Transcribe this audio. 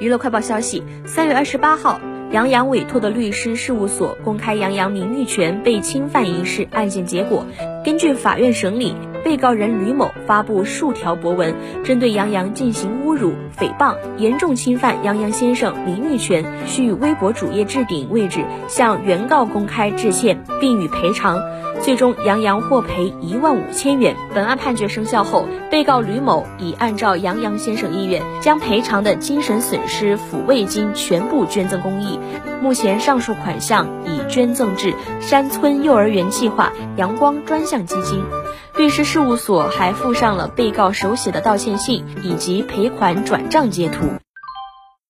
娱乐快报消息：三月二十八号，杨洋委托的律师事务所公开杨洋名誉权被侵犯一事案件结果。根据法院审理，被告人吕某发布数条博文，针对杨洋进行侮辱、诽谤，严重侵犯杨洋先生名誉权，需微博主页置顶位置向原告公开致歉，并予赔偿。最终，杨洋获赔一万五千元。本案判决生效后，被告吕某已按照杨洋先生意愿，将赔偿的精神损失抚慰金全部捐赠公益。目前，上述款项已捐赠至山村幼儿园计划阳光专项基金。律师事务所还附上了被告手写的道歉信以及赔款转账截图。